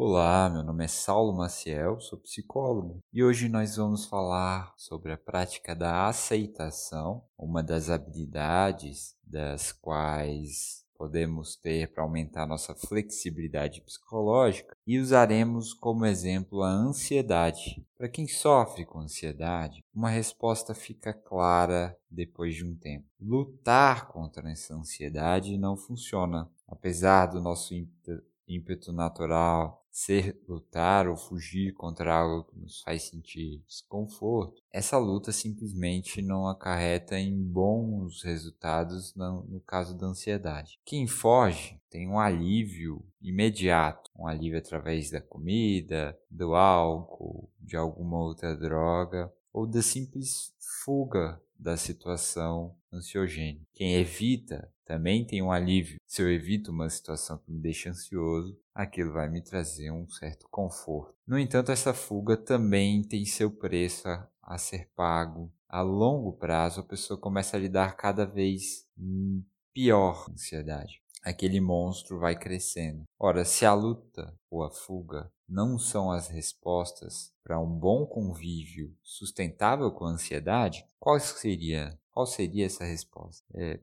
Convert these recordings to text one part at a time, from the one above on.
Olá, meu nome é Saulo Maciel, sou psicólogo e hoje nós vamos falar sobre a prática da aceitação, uma das habilidades das quais podemos ter para aumentar nossa flexibilidade psicológica e usaremos como exemplo a ansiedade. Para quem sofre com ansiedade, uma resposta fica clara depois de um tempo. Lutar contra essa ansiedade não funciona. Apesar do nosso ímpeto natural ser lutar ou fugir contra algo que nos faz sentir desconforto, essa luta simplesmente não acarreta em bons resultados no, caso da ansiedade. Quem foge tem um alívio imediato, um alívio através da comida, do álcool, de alguma outra droga ou da simples fuga da situação ansiogênica. Quem evita também tem um alívio. Se eu evito uma situação que me deixa ansioso, aquilo vai me trazer um certo conforto. No entanto, essa fuga também tem seu preço a, a ser pago. A longo prazo, a pessoa começa a lidar cada vez pior com a ansiedade. Aquele monstro vai crescendo. Ora, se a luta ou a fuga não são as respostas para um bom convívio sustentável com a ansiedade, qual seria, qual seria essa resposta? É,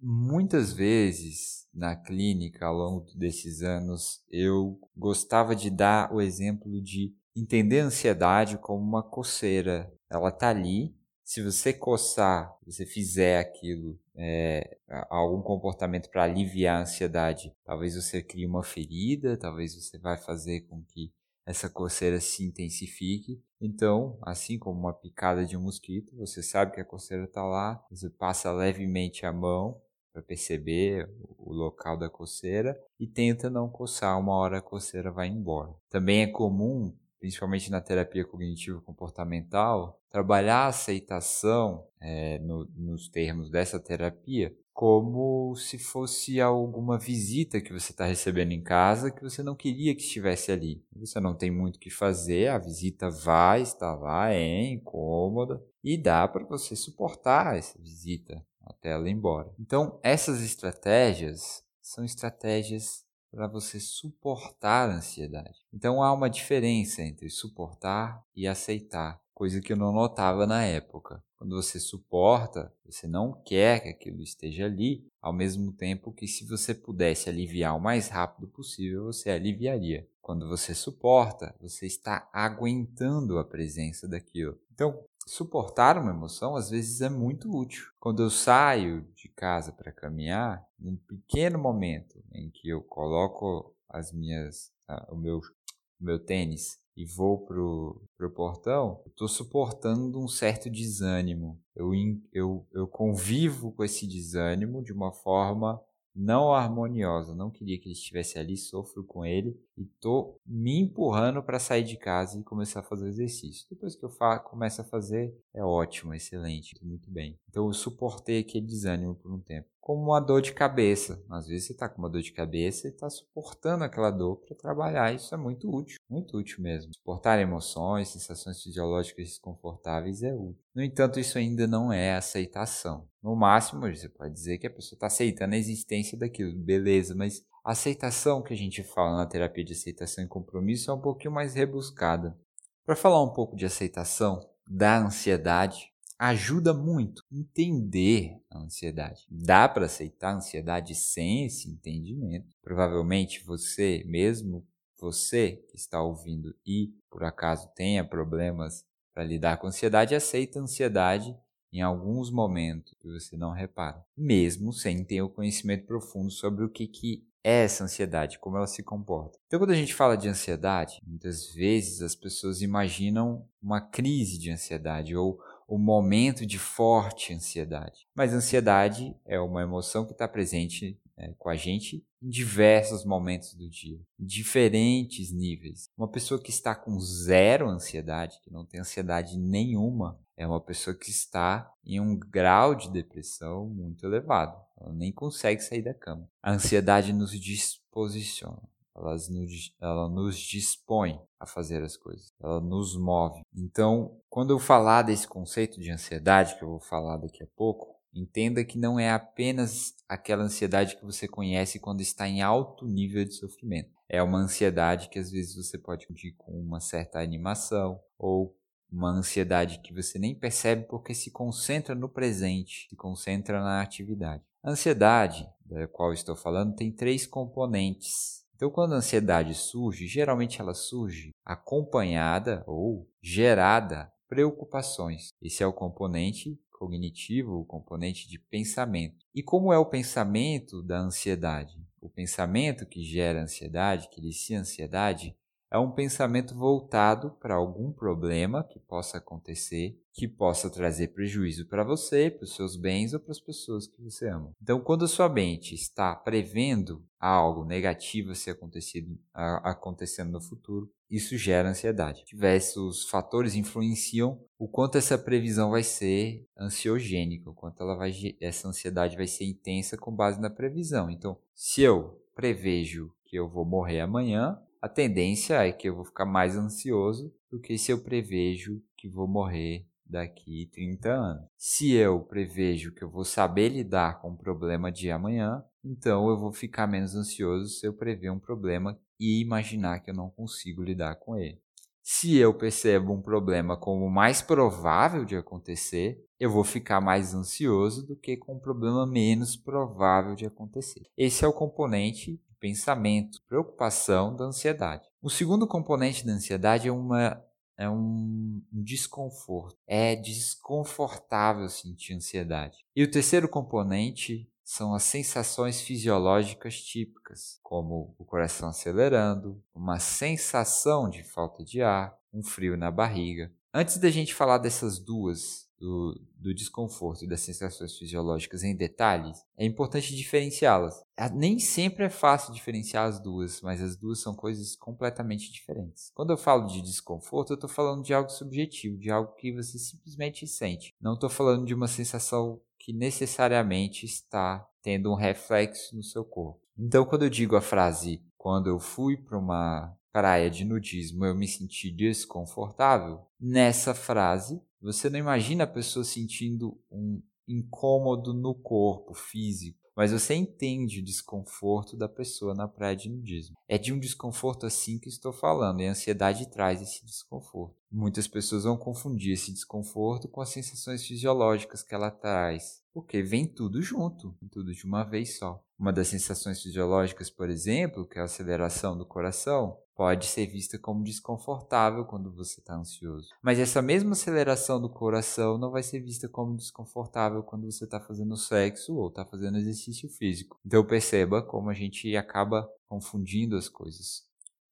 Muitas vezes na clínica, ao longo desses anos, eu gostava de dar o exemplo de entender a ansiedade como uma coceira. Ela está ali. Se você coçar, você fizer aquilo, é, algum comportamento para aliviar a ansiedade, talvez você crie uma ferida, talvez você vai fazer com que essa coceira se intensifique. Então, assim como uma picada de um mosquito, você sabe que a coceira está lá, você passa levemente a mão para perceber o local da coceira e tenta não coçar, uma hora a coceira vai embora. Também é comum, principalmente na terapia cognitivo-comportamental, trabalhar a aceitação é, no, nos termos dessa terapia como se fosse alguma visita que você está recebendo em casa que você não queria que estivesse ali. Você não tem muito o que fazer, a visita vai, está lá, é incômoda e dá para você suportar essa visita até ela ir embora. Então, essas estratégias são estratégias para você suportar a ansiedade. Então, há uma diferença entre suportar e aceitar, coisa que eu não notava na época. Quando você suporta, você não quer que aquilo esteja ali, ao mesmo tempo que se você pudesse aliviar o mais rápido possível, você aliviaria. Quando você suporta, você está aguentando a presença daquilo. Então, suportar uma emoção às vezes é muito útil. Quando eu saio de casa para caminhar, num pequeno momento em que eu coloco as minhas, uh, o, meu, o meu tênis e vou pro, pro portão, estou suportando um certo desânimo. Eu, eu, eu convivo com esse desânimo de uma forma não harmoniosa. Não queria que ele estivesse ali, sofro com ele e tô me empurrando para sair de casa e começar a fazer exercício. Depois que eu começo a fazer, é ótimo, excelente, muito bem. Então eu suportei aquele desânimo por um tempo como uma dor de cabeça. Às vezes você está com uma dor de cabeça e está suportando aquela dor para trabalhar. Isso é muito útil, muito útil mesmo. Suportar emoções, sensações fisiológicas desconfortáveis é útil. No entanto, isso ainda não é aceitação. No máximo, você pode dizer que a pessoa está aceitando a existência daquilo, beleza, mas a aceitação que a gente fala na terapia de aceitação e compromisso é um pouquinho mais rebuscada. Para falar um pouco de aceitação da ansiedade, ajuda muito entender a ansiedade. Dá para aceitar a ansiedade sem esse entendimento? Provavelmente você, mesmo você que está ouvindo e por acaso tenha problemas para lidar com ansiedade, aceita a ansiedade em alguns momentos que você não repara, mesmo sem ter o conhecimento profundo sobre o que, que é essa ansiedade, como ela se comporta. Então, quando a gente fala de ansiedade, muitas vezes as pessoas imaginam uma crise de ansiedade ou o momento de forte ansiedade. Mas ansiedade é uma emoção que está presente é, com a gente em diversos momentos do dia, em diferentes níveis. Uma pessoa que está com zero ansiedade, que não tem ansiedade nenhuma, é uma pessoa que está em um grau de depressão muito elevado. Ela nem consegue sair da cama. A ansiedade nos disposiciona nos, ela nos dispõe a fazer as coisas, ela nos move. Então, quando eu falar desse conceito de ansiedade, que eu vou falar daqui a pouco, Entenda que não é apenas aquela ansiedade que você conhece quando está em alto nível de sofrimento. É uma ansiedade que às vezes você pode medir com uma certa animação ou uma ansiedade que você nem percebe porque se concentra no presente, se concentra na atividade. A ansiedade, da qual estou falando, tem três componentes. Então, quando a ansiedade surge, geralmente ela surge acompanhada ou gerada preocupações. Esse é o componente cognitivo, o componente de pensamento. E como é o pensamento da ansiedade? O pensamento que gera ansiedade, que inicia ansiedade, é um pensamento voltado para algum problema que possa acontecer, que possa trazer prejuízo para você, para os seus bens ou para as pessoas que você ama. Então, quando a sua mente está prevendo algo negativo a ser acontecido, acontecendo no futuro, isso gera ansiedade. Diversos fatores influenciam o quanto essa previsão vai ser ansiogênica, o quanto ela vai, essa ansiedade vai ser intensa com base na previsão. Então, se eu prevejo que eu vou morrer amanhã, a tendência é que eu vou ficar mais ansioso do que se eu prevejo que vou morrer daqui 30 anos. Se eu prevejo que eu vou saber lidar com o problema de amanhã, então eu vou ficar menos ansioso se eu prever um problema e imaginar que eu não consigo lidar com ele. Se eu percebo um problema como mais provável de acontecer, eu vou ficar mais ansioso do que com um problema menos provável de acontecer. Esse é o componente pensamento, preocupação da ansiedade. O segundo componente da ansiedade é uma é um desconforto. É desconfortável sentir ansiedade. E o terceiro componente são as sensações fisiológicas típicas, como o coração acelerando, uma sensação de falta de ar, um frio na barriga. Antes da gente falar dessas duas do, do, desconforto e das sensações fisiológicas em detalhes, é importante diferenciá-las. Nem sempre é fácil diferenciar as duas, mas as duas são coisas completamente diferentes. Quando eu falo de desconforto, eu estou falando de algo subjetivo, de algo que você simplesmente sente. Não estou falando de uma sensação que necessariamente está tendo um reflexo no seu corpo. Então, quando eu digo a frase quando eu fui para uma praia de nudismo eu me senti desconfortável, nessa frase você não imagina a pessoa sentindo um incômodo no corpo físico, mas você entende o desconforto da pessoa na praia de nudismo. É de um desconforto assim que estou falando, e a ansiedade traz esse desconforto. Muitas pessoas vão confundir esse desconforto com as sensações fisiológicas que ela traz, porque vem tudo junto, tudo de uma vez só. Uma das sensações fisiológicas, por exemplo, que é a aceleração do coração, pode ser vista como desconfortável quando você está ansioso. Mas essa mesma aceleração do coração não vai ser vista como desconfortável quando você está fazendo sexo ou está fazendo exercício físico. Então perceba como a gente acaba confundindo as coisas.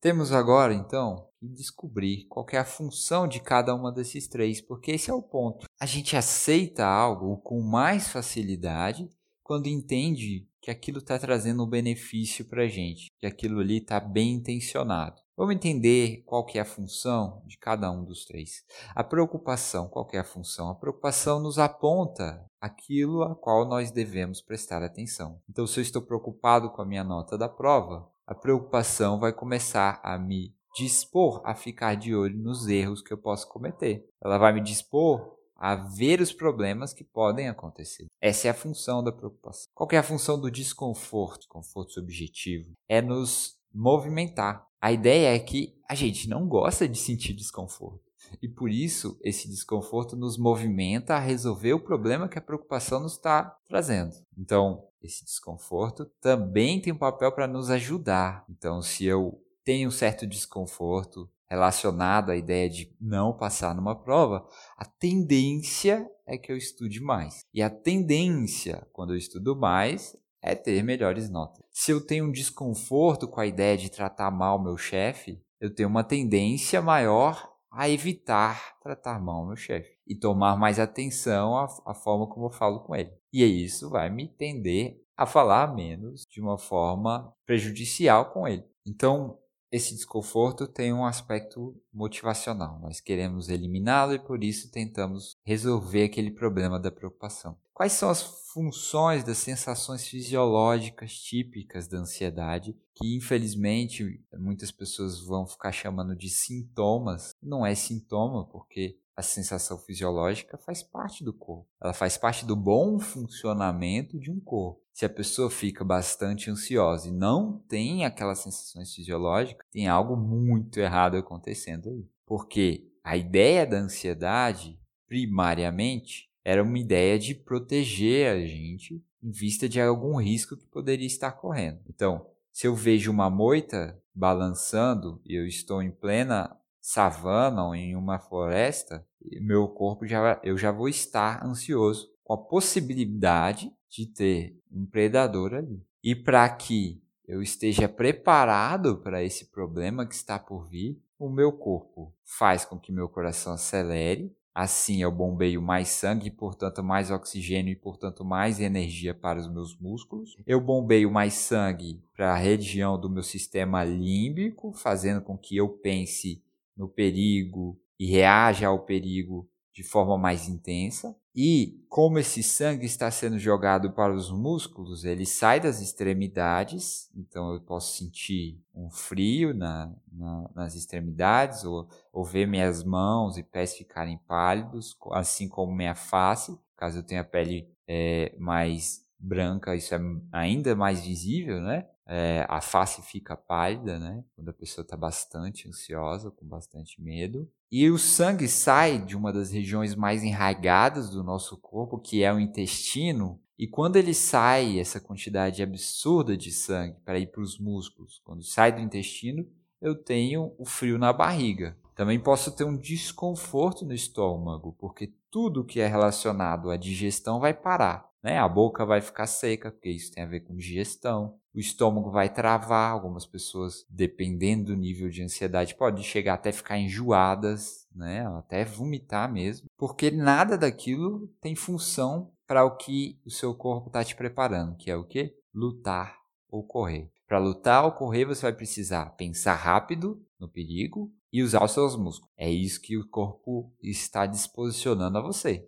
Temos agora, então, que descobrir qual é a função de cada uma desses três, porque esse é o ponto. A gente aceita algo com mais facilidade quando entende que aquilo está trazendo um benefício para a gente, que aquilo ali está bem intencionado. Vamos entender qual que é a função de cada um dos três. A preocupação, qual que é a função? A preocupação nos aponta aquilo a qual nós devemos prestar atenção. Então, se eu estou preocupado com a minha nota da prova, a preocupação vai começar a me dispor a ficar de olho nos erros que eu posso cometer. Ela vai me dispor a ver os problemas que podem acontecer. Essa é a função da preocupação. Qual é a função do desconforto? Conforto subjetivo é nos movimentar. A ideia é que a gente não gosta de sentir desconforto. E por isso, esse desconforto nos movimenta a resolver o problema que a preocupação nos está trazendo. Então, esse desconforto também tem um papel para nos ajudar. Então, se eu tenho um certo desconforto, relacionado à ideia de não passar numa prova, a tendência é que eu estude mais. E a tendência, quando eu estudo mais, é ter melhores notas. Se eu tenho um desconforto com a ideia de tratar mal meu chefe, eu tenho uma tendência maior a evitar tratar mal meu chefe e tomar mais atenção à, à forma como eu falo com ele. E isso vai me tender a falar menos de uma forma prejudicial com ele. Então, esse desconforto tem um aspecto motivacional. Nós queremos eliminá-lo e por isso tentamos resolver aquele problema da preocupação. quais são as funções das sensações fisiológicas típicas da ansiedade, que infelizmente muitas pessoas vão ficar chamando de sintomas. Não é sintoma, porque a sensação fisiológica faz parte do corpo. Ela faz parte do bom funcionamento de um corpo. Se a pessoa fica bastante ansiosa e não tem aquelas sensações fisiológicas, tem algo muito errado acontecendo aí. Porque a ideia da ansiedade, primariamente, era uma ideia de proteger a gente em vista de algum risco que poderia estar correndo. Então, se eu vejo uma moita balançando e eu estou em plena savana ou em uma floresta, meu corpo já eu já vou estar ansioso com a possibilidade de ter um predador ali. E para que eu esteja preparado para esse problema que está por vir, o meu corpo faz com que meu coração acelere, Assim, eu bombeio mais sangue, portanto, mais oxigênio e, portanto, mais energia para os meus músculos. Eu bombeio mais sangue para a região do meu sistema límbico, fazendo com que eu pense no perigo e reaja ao perigo de forma mais intensa. E como esse sangue está sendo jogado para os músculos, ele sai das extremidades, então eu posso sentir um frio na, na, nas extremidades, ou, ou ver minhas mãos e pés ficarem pálidos, assim como minha face, caso eu tenha pele é, mais branca, isso é ainda mais visível, né? É, a face fica pálida, né? Quando a pessoa está bastante ansiosa, com bastante medo. E o sangue sai de uma das regiões mais enraigadas do nosso corpo, que é o intestino. E quando ele sai, essa quantidade absurda de sangue para ir para os músculos, quando sai do intestino, eu tenho o frio na barriga. Também posso ter um desconforto no estômago, porque tudo que é relacionado à digestão vai parar. Né? A boca vai ficar seca, porque isso tem a ver com digestão. O estômago vai travar. Algumas pessoas, dependendo do nível de ansiedade, podem chegar até ficar enjoadas, né? até vomitar mesmo, porque nada daquilo tem função para o que o seu corpo está te preparando, que é o que? Lutar ou correr. Para lutar ou correr, você vai precisar pensar rápido no perigo e usar os seus músculos. É isso que o corpo está disposicionando a você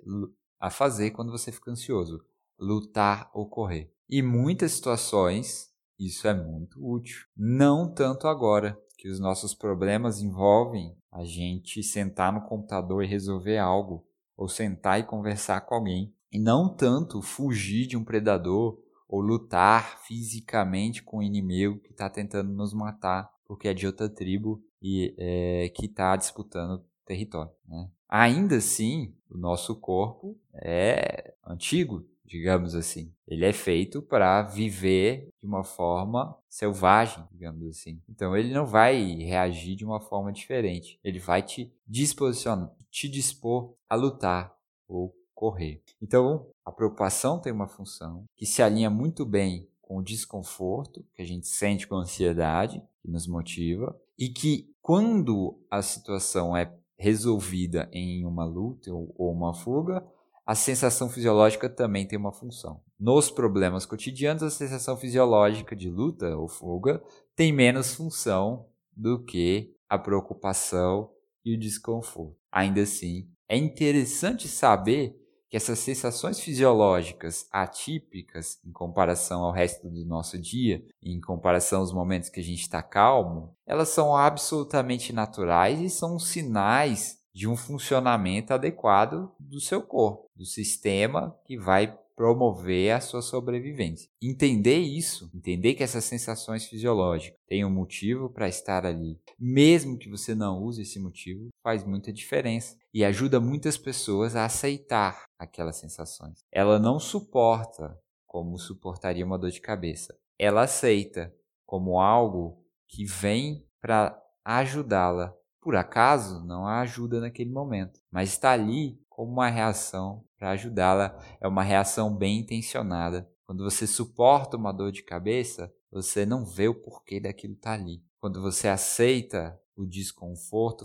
a fazer quando você fica ansioso lutar ou correr. E muitas situações isso é muito útil. Não tanto agora, que os nossos problemas envolvem a gente sentar no computador e resolver algo, ou sentar e conversar com alguém. E não tanto fugir de um predador ou lutar fisicamente com o inimigo que está tentando nos matar, porque é de outra tribo e é, que está disputando território. Né? Ainda assim, o nosso corpo é antigo, digamos assim. Ele é feito para viver de uma forma selvagem, digamos assim. Então ele não vai reagir de uma forma diferente. Ele vai te disposicionar, te dispor a lutar ou correr. Então, a preocupação tem uma função que se alinha muito bem com o desconforto que a gente sente com a ansiedade, que nos motiva, e que quando a situação é resolvida em uma luta ou uma fuga, a sensação fisiológica também tem uma função. Nos problemas cotidianos, a sensação fisiológica de luta ou fuga tem menos função do que a preocupação e o desconforto. Ainda assim, é interessante saber que essas sensações fisiológicas atípicas em comparação ao resto do nosso dia, em comparação aos momentos que a gente está calmo, elas são absolutamente naturais e são sinais de um funcionamento adequado do seu corpo, do sistema que vai promover a sua sobrevivência. Entender isso, entender que essas sensações fisiológicas têm um motivo para estar ali, mesmo que você não use esse motivo, faz muita diferença e ajuda muitas pessoas a aceitar aquelas sensações. Ela não suporta como suportaria uma dor de cabeça. Ela aceita como algo que vem para ajudá-la por acaso não a ajuda naquele momento, mas está ali como uma reação para ajudá-la. É uma reação bem intencionada. Quando você suporta uma dor de cabeça, você não vê o porquê daquilo estar tá ali. Quando você aceita o desconforto,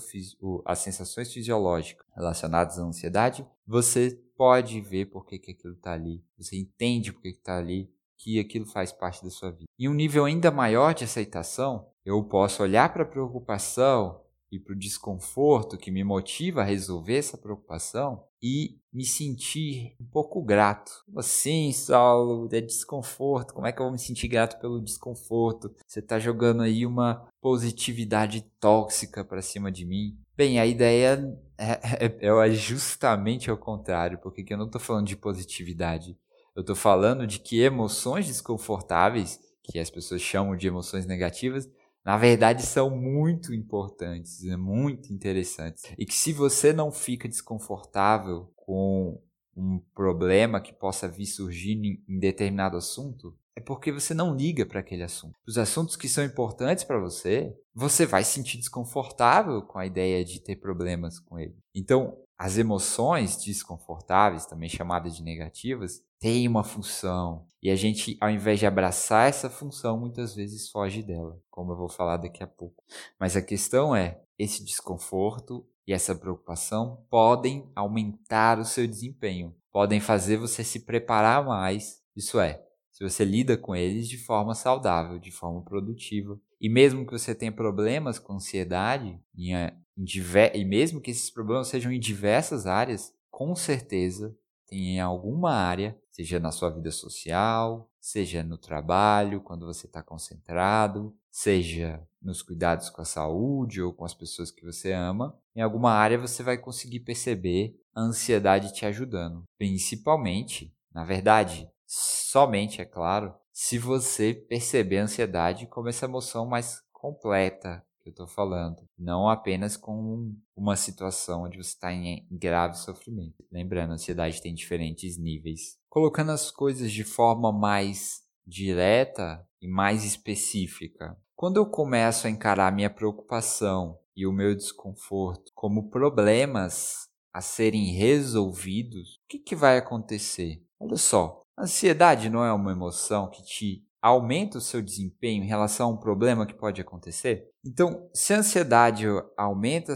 as sensações fisiológicas relacionadas à ansiedade, você pode ver por que, que aquilo está ali. Você entende por que está ali, que aquilo faz parte da sua vida. Em um nível ainda maior de aceitação, eu posso olhar para a preocupação e para o desconforto que me motiva a resolver essa preocupação e me sentir um pouco grato. Assim, Saulo, é desconforto. Como é que eu vou me sentir grato pelo desconforto? Você está jogando aí uma positividade tóxica para cima de mim. Bem, a ideia é, é, é justamente ao contrário, porque eu não estou falando de positividade. Eu estou falando de que emoções desconfortáveis, que as pessoas chamam de emoções negativas, na verdade são muito importantes, é muito interessantes. E que se você não fica desconfortável com um problema que possa vir surgir em determinado assunto, é porque você não liga para aquele assunto. Os assuntos que são importantes para você, você vai se sentir desconfortável com a ideia de ter problemas com ele. Então, as emoções desconfortáveis, também chamadas de negativas, têm uma função. E a gente, ao invés de abraçar essa função, muitas vezes foge dela, como eu vou falar daqui a pouco. Mas a questão é: esse desconforto e essa preocupação podem aumentar o seu desempenho, podem fazer você se preparar mais. Isso é, se você lida com eles de forma saudável, de forma produtiva. E mesmo que você tenha problemas com ansiedade, em, diver... e mesmo que esses problemas sejam em diversas áreas, com certeza tem em alguma área, seja na sua vida social, seja no trabalho, quando você está concentrado, seja nos cuidados com a saúde ou com as pessoas que você ama, em alguma área você vai conseguir perceber a ansiedade te ajudando. Principalmente, na verdade, somente, é claro, se você perceber a ansiedade como essa emoção mais completa que eu estou falando, não apenas com uma situação onde você está em grave sofrimento. Lembrando, a ansiedade tem diferentes níveis. Colocando as coisas de forma mais direta e mais específica. Quando eu começo a encarar minha preocupação e o meu desconforto como problemas a serem resolvidos, o que, que vai acontecer? Olha só, Ansiedade não é uma emoção que te aumenta o seu desempenho em relação a um problema que pode acontecer? Então, se a ansiedade aumenta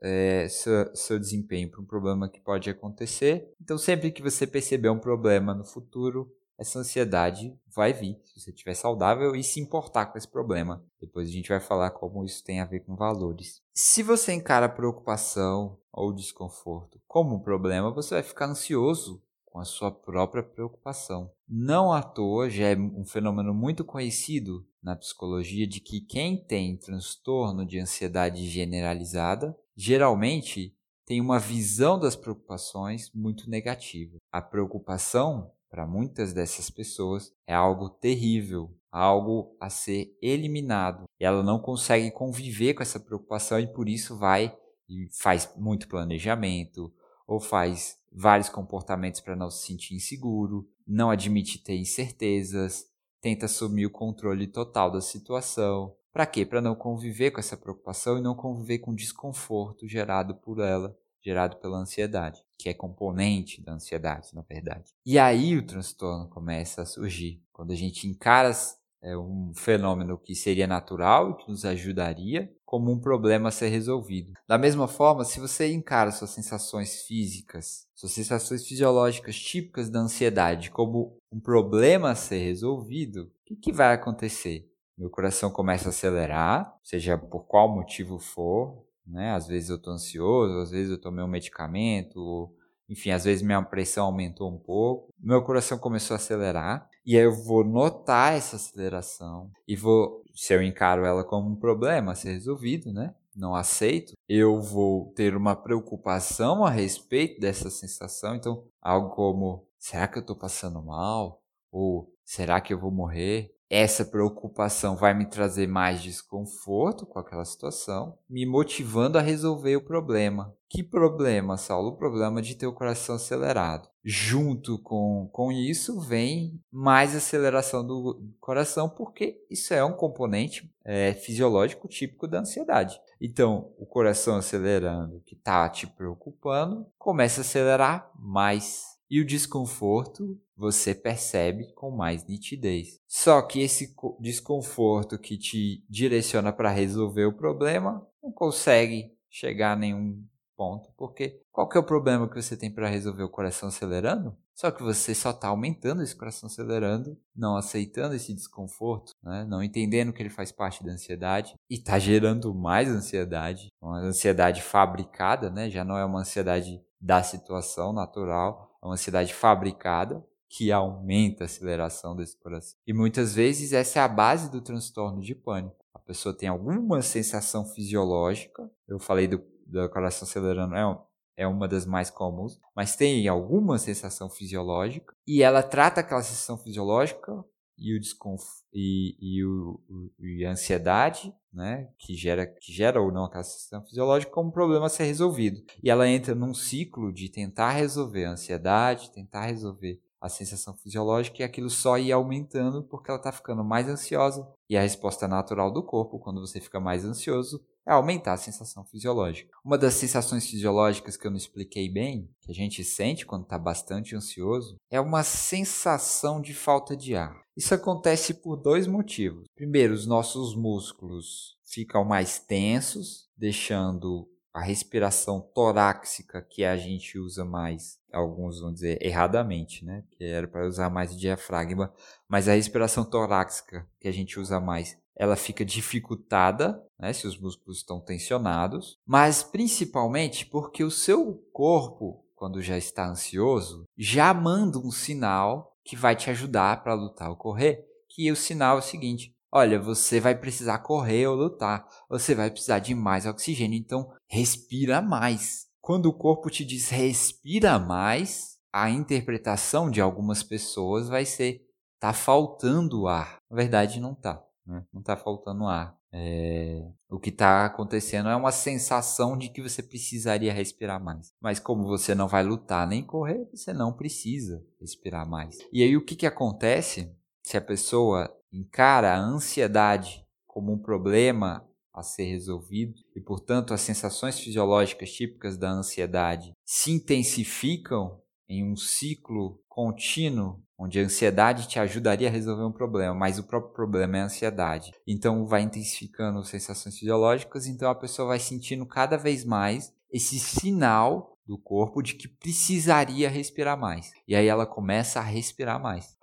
é, seu, seu desempenho para um problema que pode acontecer, então sempre que você perceber um problema no futuro, essa ansiedade vai vir, se você estiver saudável e se importar com esse problema. Depois a gente vai falar como isso tem a ver com valores. Se você encara preocupação ou desconforto como um problema, você vai ficar ansioso com a sua própria preocupação. Não à toa, já é um fenômeno muito conhecido na psicologia de que quem tem transtorno de ansiedade generalizada geralmente tem uma visão das preocupações muito negativa. A preocupação, para muitas dessas pessoas, é algo terrível, algo a ser eliminado. E ela não consegue conviver com essa preocupação e por isso vai e faz muito planejamento ou faz vários comportamentos para não se sentir inseguro, não admite ter incertezas, tenta assumir o controle total da situação. Para quê? Para não conviver com essa preocupação e não conviver com o desconforto gerado por ela, gerado pela ansiedade, que é componente da ansiedade, na verdade. E aí o transtorno começa a surgir. Quando a gente encara é um fenômeno que seria natural e que nos ajudaria como um problema a ser resolvido. Da mesma forma, se você encara suas sensações físicas, suas sensações fisiológicas típicas da ansiedade como um problema a ser resolvido, o que, que vai acontecer? Meu coração começa a acelerar, seja por qual motivo for, né? Às vezes eu estou ansioso, às vezes eu tomei um medicamento, enfim, às vezes minha pressão aumentou um pouco, meu coração começou a acelerar, e aí eu vou notar essa aceleração e vou, se eu encaro ela como um problema a ser resolvido, né? Não aceito, eu vou ter uma preocupação a respeito dessa sensação, então algo como será que eu estou passando mal? Ou será que eu vou morrer? Essa preocupação vai me trazer mais desconforto com aquela situação, me motivando a resolver o problema. Que problema, Saulo? O problema de ter o coração acelerado. Junto com, com isso vem mais aceleração do coração, porque isso é um componente é, fisiológico típico da ansiedade. Então, o coração acelerando, que está te preocupando, começa a acelerar mais e o desconforto você percebe com mais nitidez. Só que esse desconforto que te direciona para resolver o problema não consegue chegar a nenhum ponto, porque qual que é o problema que você tem para resolver o coração acelerando? Só que você só está aumentando esse coração acelerando, não aceitando esse desconforto, né? não entendendo que ele faz parte da ansiedade e está gerando mais ansiedade, uma ansiedade fabricada, né? já não é uma ansiedade da situação natural, é uma ansiedade fabricada que aumenta a aceleração desse coração. E muitas vezes essa é a base do transtorno de pânico. A pessoa tem alguma sensação fisiológica, eu falei do, do coração acelerando, é é uma das mais comuns, mas tem alguma sensação fisiológica e ela trata aquela sensação fisiológica e o desconf e, e, o, e a ansiedade, né, que gera que gera ou não aquela sensação fisiológica como um problema a ser resolvido. E ela entra num ciclo de tentar resolver a ansiedade, tentar resolver a sensação fisiológica e aquilo só ia aumentando porque ela está ficando mais ansiosa. E a resposta natural do corpo, quando você fica mais ansioso, é aumentar a sensação fisiológica. Uma das sensações fisiológicas que eu não expliquei bem, que a gente sente quando está bastante ansioso, é uma sensação de falta de ar. Isso acontece por dois motivos. Primeiro, os nossos músculos ficam mais tensos, deixando a respiração torácica que a gente usa mais, alguns vão dizer erradamente, né? Que era para usar mais o diafragma, mas a respiração torácica que a gente usa mais, ela fica dificultada, né? Se os músculos estão tensionados, mas principalmente porque o seu corpo, quando já está ansioso, já manda um sinal que vai te ajudar para lutar ou correr, que o sinal é o seguinte: Olha, você vai precisar correr ou lutar. Você vai precisar de mais oxigênio, então respira mais. Quando o corpo te diz respira mais, a interpretação de algumas pessoas vai ser tá faltando ar. Na verdade, não tá. Né? Não tá faltando ar. É... O que está acontecendo é uma sensação de que você precisaria respirar mais. Mas como você não vai lutar nem correr, você não precisa respirar mais. E aí o que, que acontece se a pessoa encara a ansiedade como um problema a ser resolvido e, portanto, as sensações fisiológicas típicas da ansiedade se intensificam em um ciclo contínuo onde a ansiedade te ajudaria a resolver um problema, mas o próprio problema é a ansiedade. Então vai intensificando sensações fisiológicas, então a pessoa vai sentindo cada vez mais esse sinal do corpo de que precisaria respirar mais. E aí ela começa a respirar mais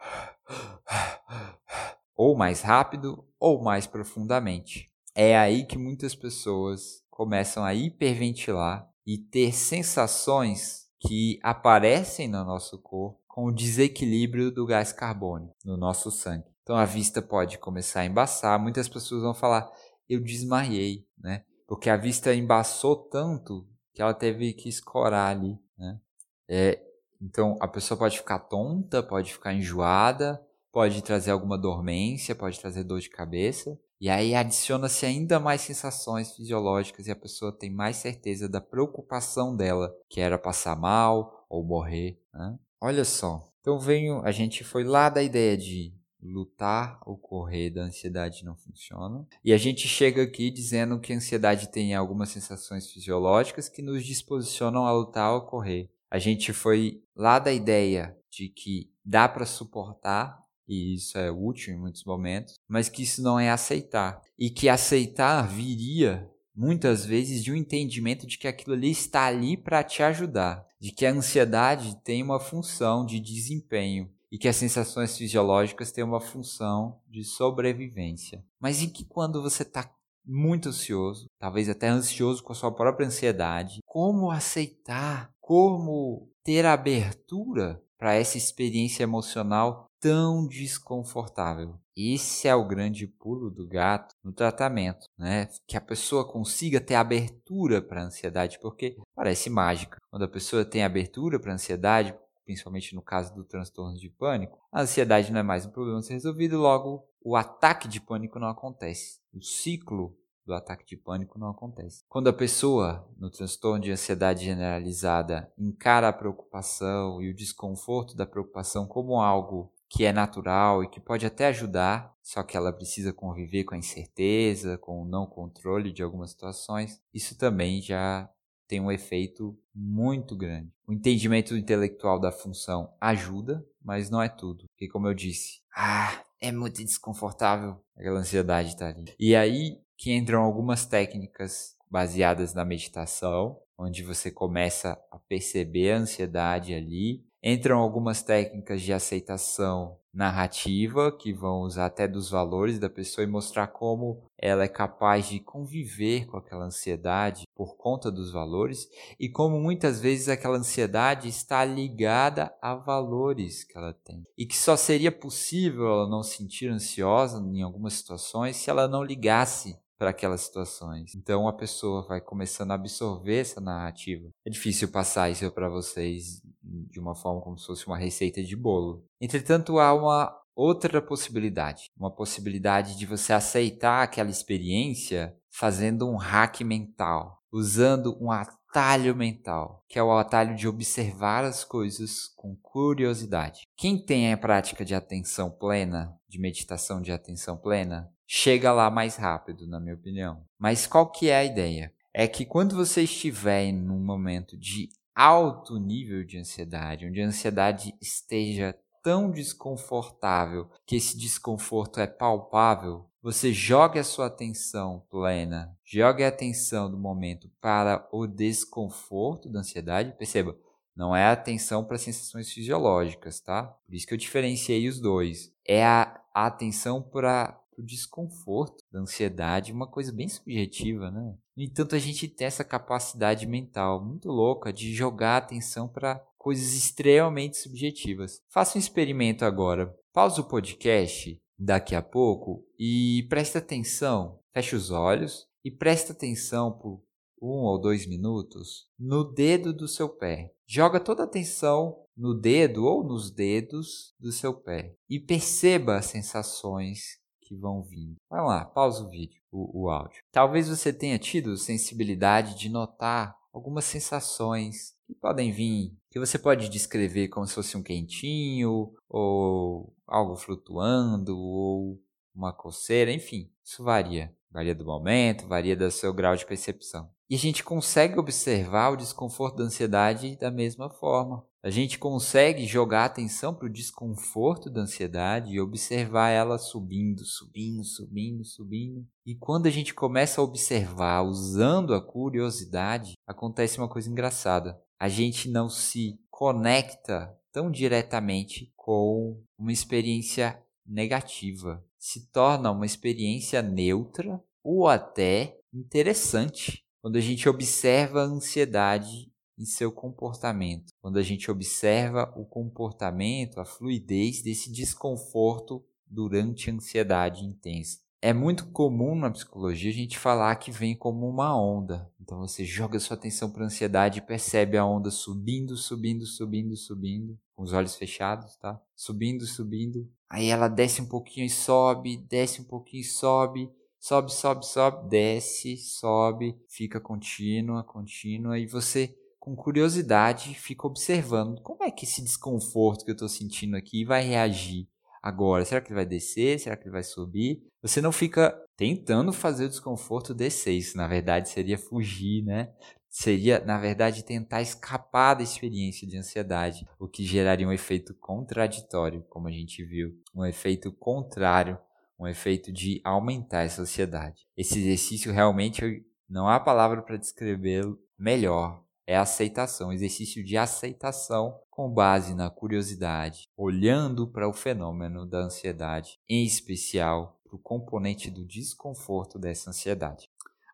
ou mais rápido ou mais profundamente. É aí que muitas pessoas começam a hiperventilar e ter sensações que aparecem no nosso corpo com o desequilíbrio do gás carbônico no nosso sangue. Então a vista pode começar a embaçar. Muitas pessoas vão falar: "Eu desmaiei", né? Porque a vista embaçou tanto que ela teve que escorar ali, né? É, então a pessoa pode ficar tonta, pode ficar enjoada, pode trazer alguma dormência, pode trazer dor de cabeça. E aí adiciona-se ainda mais sensações fisiológicas e a pessoa tem mais certeza da preocupação dela, que era passar mal ou morrer. Né? Olha só. Então venho, a gente foi lá da ideia de lutar ou correr da ansiedade não funciona. E a gente chega aqui dizendo que a ansiedade tem algumas sensações fisiológicas que nos disposicionam a lutar ou correr. A gente foi lá da ideia de que dá para suportar e isso é útil em muitos momentos, mas que isso não é aceitar. E que aceitar viria muitas vezes de um entendimento de que aquilo ali está ali para te ajudar, de que a ansiedade tem uma função de desempenho e que as sensações fisiológicas têm uma função de sobrevivência. Mas em que quando você está muito ansioso, talvez até ansioso com a sua própria ansiedade, como aceitar, como ter abertura para essa experiência emocional tão desconfortável. Esse é o grande pulo do gato no tratamento, né? Que a pessoa consiga ter abertura para a ansiedade, porque parece mágica. Quando a pessoa tem abertura para a ansiedade, principalmente no caso do transtorno de pânico, a ansiedade não é mais um problema a ser resolvido, logo o ataque de pânico não acontece. O ciclo do ataque de pânico não acontece. Quando a pessoa, no transtorno de ansiedade generalizada, encara a preocupação e o desconforto da preocupação como algo que é natural e que pode até ajudar, só que ela precisa conviver com a incerteza, com o não controle de algumas situações, isso também já tem um efeito muito grande. O entendimento intelectual da função ajuda, mas não é tudo. Porque, como eu disse, ah, é muito desconfortável aquela ansiedade estar tá ali. E aí que entram algumas técnicas baseadas na meditação, onde você começa a perceber a ansiedade ali. Entram algumas técnicas de aceitação narrativa, que vão usar até dos valores da pessoa e mostrar como ela é capaz de conviver com aquela ansiedade por conta dos valores e como muitas vezes aquela ansiedade está ligada a valores que ela tem. E que só seria possível ela não sentir ansiosa em algumas situações se ela não ligasse para aquelas situações. Então a pessoa vai começando a absorver essa narrativa. É difícil passar isso para vocês de uma forma como se fosse uma receita de bolo. Entretanto, há uma outra possibilidade, uma possibilidade de você aceitar aquela experiência fazendo um hack mental, usando um atalho mental, que é o atalho de observar as coisas com curiosidade. Quem tem a prática de atenção plena, de meditação de atenção plena, chega lá mais rápido, na minha opinião. Mas qual que é a ideia? É que quando você estiver em um momento de alto nível de ansiedade, onde a ansiedade esteja tão desconfortável que esse desconforto é palpável, você jogue a sua atenção plena, jogue a atenção do momento para o desconforto da ansiedade. Perceba, não é atenção para sensações fisiológicas, tá? Por isso que eu diferenciei os dois. É a, a atenção para o desconforto da ansiedade, uma coisa bem subjetiva, né? No entanto, a gente tem essa capacidade mental muito louca de jogar a atenção para coisas extremamente subjetivas. Faça um experimento agora. Pausa o podcast daqui a pouco e preste atenção. Feche os olhos e preste atenção por um ou dois minutos no dedo do seu pé. Joga toda a atenção no dedo ou nos dedos do seu pé e perceba as sensações que vão vindo. Vai lá, pausa o vídeo, o, o áudio. Talvez você tenha tido sensibilidade de notar algumas sensações que podem vir, que você pode descrever como se fosse um quentinho, ou algo flutuando, ou uma coceira, enfim, isso varia. Varia do momento, varia do seu grau de percepção. E a gente consegue observar o desconforto da ansiedade da mesma forma. A gente consegue jogar atenção para o desconforto da ansiedade e observar ela subindo, subindo, subindo, subindo. E quando a gente começa a observar usando a curiosidade, acontece uma coisa engraçada. A gente não se conecta tão diretamente com uma experiência negativa. Se torna uma experiência neutra ou até interessante quando a gente observa a ansiedade em seu comportamento, quando a gente observa o comportamento, a fluidez desse desconforto durante a ansiedade intensa. É muito comum na psicologia a gente falar que vem como uma onda. Então você joga sua atenção para a ansiedade e percebe a onda subindo, subindo, subindo, subindo, com os olhos fechados, tá? Subindo, subindo. Aí ela desce um pouquinho e sobe, desce um pouquinho e sobe sobe, sobe, sobe, desce, sobe, fica contínua, contínua, e você, com curiosidade, fica observando como é que esse desconforto que eu estou sentindo aqui vai reagir agora. Será que ele vai descer? Será que ele vai subir? Você não fica tentando fazer o desconforto descer. Isso, na verdade, seria fugir, né? Seria, na verdade, tentar escapar da experiência de ansiedade, o que geraria um efeito contraditório, como a gente viu, um efeito contrário um efeito de aumentar essa ansiedade. Esse exercício realmente não há palavra para descrevê-lo melhor. É aceitação, exercício de aceitação com base na curiosidade, olhando para o fenômeno da ansiedade, em especial para o componente do desconforto dessa ansiedade.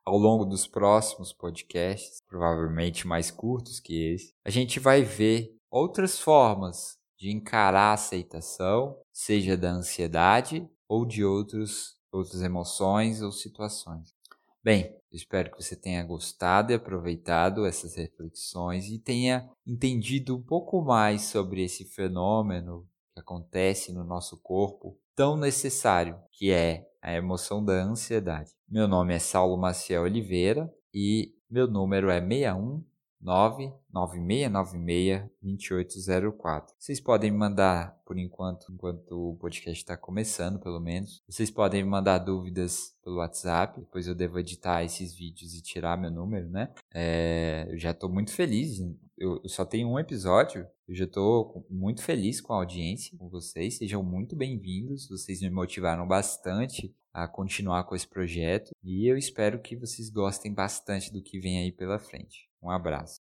Ao longo dos próximos podcasts, provavelmente mais curtos que esse, a gente vai ver outras formas de encarar a aceitação, seja da ansiedade ou de outros, outras emoções ou situações. Bem, espero que você tenha gostado e aproveitado essas reflexões e tenha entendido um pouco mais sobre esse fenômeno que acontece no nosso corpo tão necessário, que é a emoção da ansiedade. Meu nome é Saulo Maciel Oliveira e meu número é 61 996962804. Vocês podem me mandar, por enquanto, enquanto o podcast está começando, pelo menos, vocês podem me mandar dúvidas pelo WhatsApp, depois eu devo editar esses vídeos e tirar meu número, né? É, eu já estou muito feliz, eu, eu só tenho um episódio, eu já estou muito feliz com a audiência, com vocês, sejam muito bem-vindos, vocês me motivaram bastante a continuar com esse projeto e eu espero que vocês gostem bastante do que vem aí pela frente. Um abraço.